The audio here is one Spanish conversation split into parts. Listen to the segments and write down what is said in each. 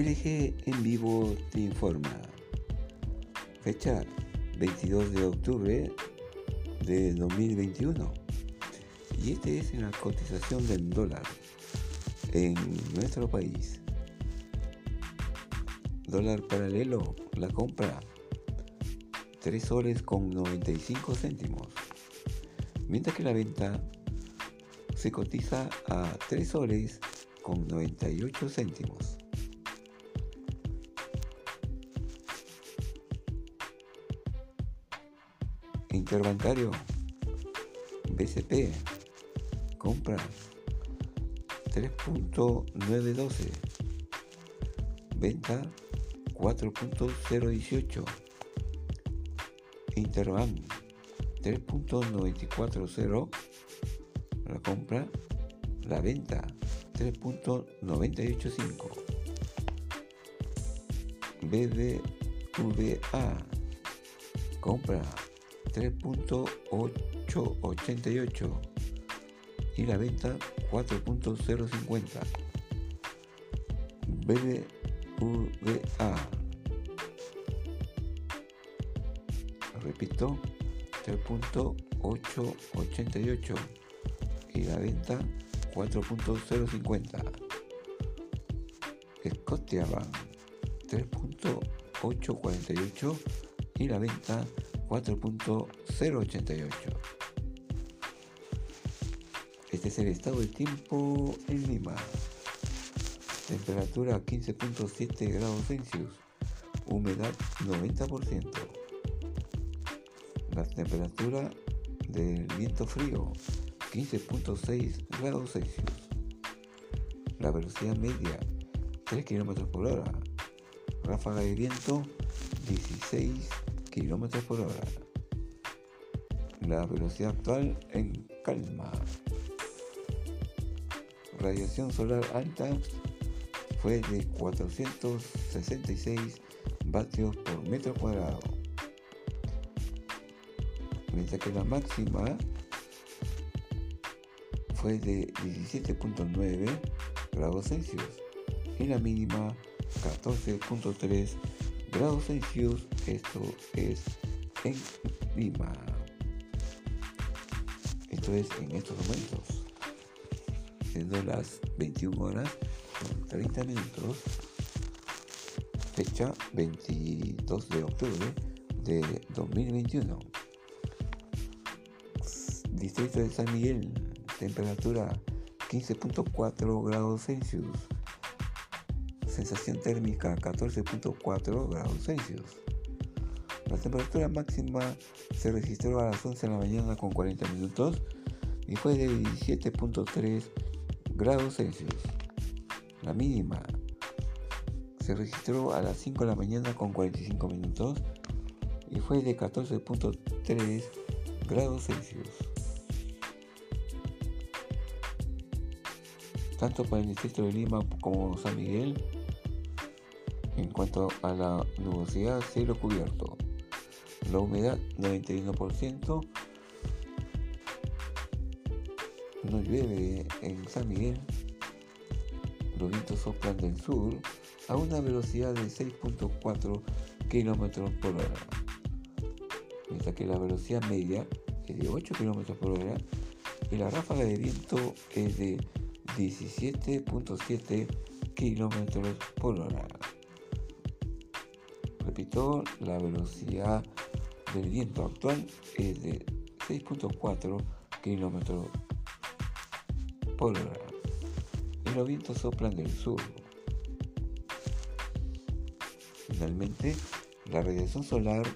LG en vivo te informa. Fecha 22 de octubre de 2021. Y este es la cotización del dólar en nuestro país. Dólar paralelo, la compra 3 soles con 95 céntimos. Mientras que la venta se cotiza a 3 soles con 98 céntimos. Interbancario BCP compra 3.912 venta 4.018 Interbank 3.940 la compra la venta 3.985 BBVA compra 3.888 y la venta 4.050 BBVA repito 3.888 y la venta 4.050 Scotiabank 3.848 y la venta 4.088 este es el estado del tiempo en Lima temperatura 15.7 grados Celsius humedad 90% la temperatura del viento frío 15.6 grados Celsius. La velocidad media 3 km por hora. Ráfaga de viento 16 km por hora. La velocidad actual en calma. Radiación solar alta fue de 466 vatios por metro cuadrado. Mientras que la máxima fue de 17.9 grados Celsius y la mínima 14.3 grados Celsius. Esto es en Lima. Esto es en estos momentos. Siendo las 21 horas con 30 minutos. Fecha 22 de octubre de 2021. Distrito de San Miguel, temperatura 15.4 grados Celsius, sensación térmica 14.4 grados Celsius. La temperatura máxima se registró a las 11 de la mañana con 40 minutos y fue de 17.3 grados Celsius. La mínima se registró a las 5 de la mañana con 45 minutos y fue de 14.3 grados Celsius. tanto para el distrito de Lima como San Miguel. En cuanto a la nubosidad, cielo cubierto. La humedad 91%. No llueve en San Miguel. Los vientos soplan del sur a una velocidad de 6.4 km por hora. Mientras que la velocidad media es de 8 km por hora y la ráfaga de viento es de 17.7 kilómetros por hora. La velocidad del viento actual es de 6.4 kilómetros por hora. Y los vientos soplan del sur. Finalmente, la radiación solar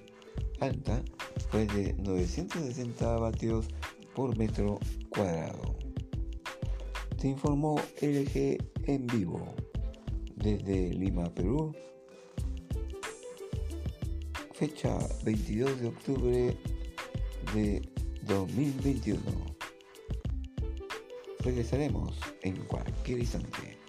alta fue de 960 vatios por metro cuadrado informó LG en vivo desde Lima, Perú. Fecha 22 de octubre de 2021. Regresaremos en cualquier instante.